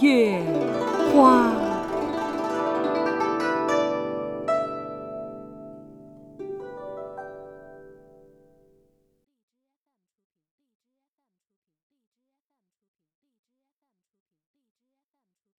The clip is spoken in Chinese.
月花。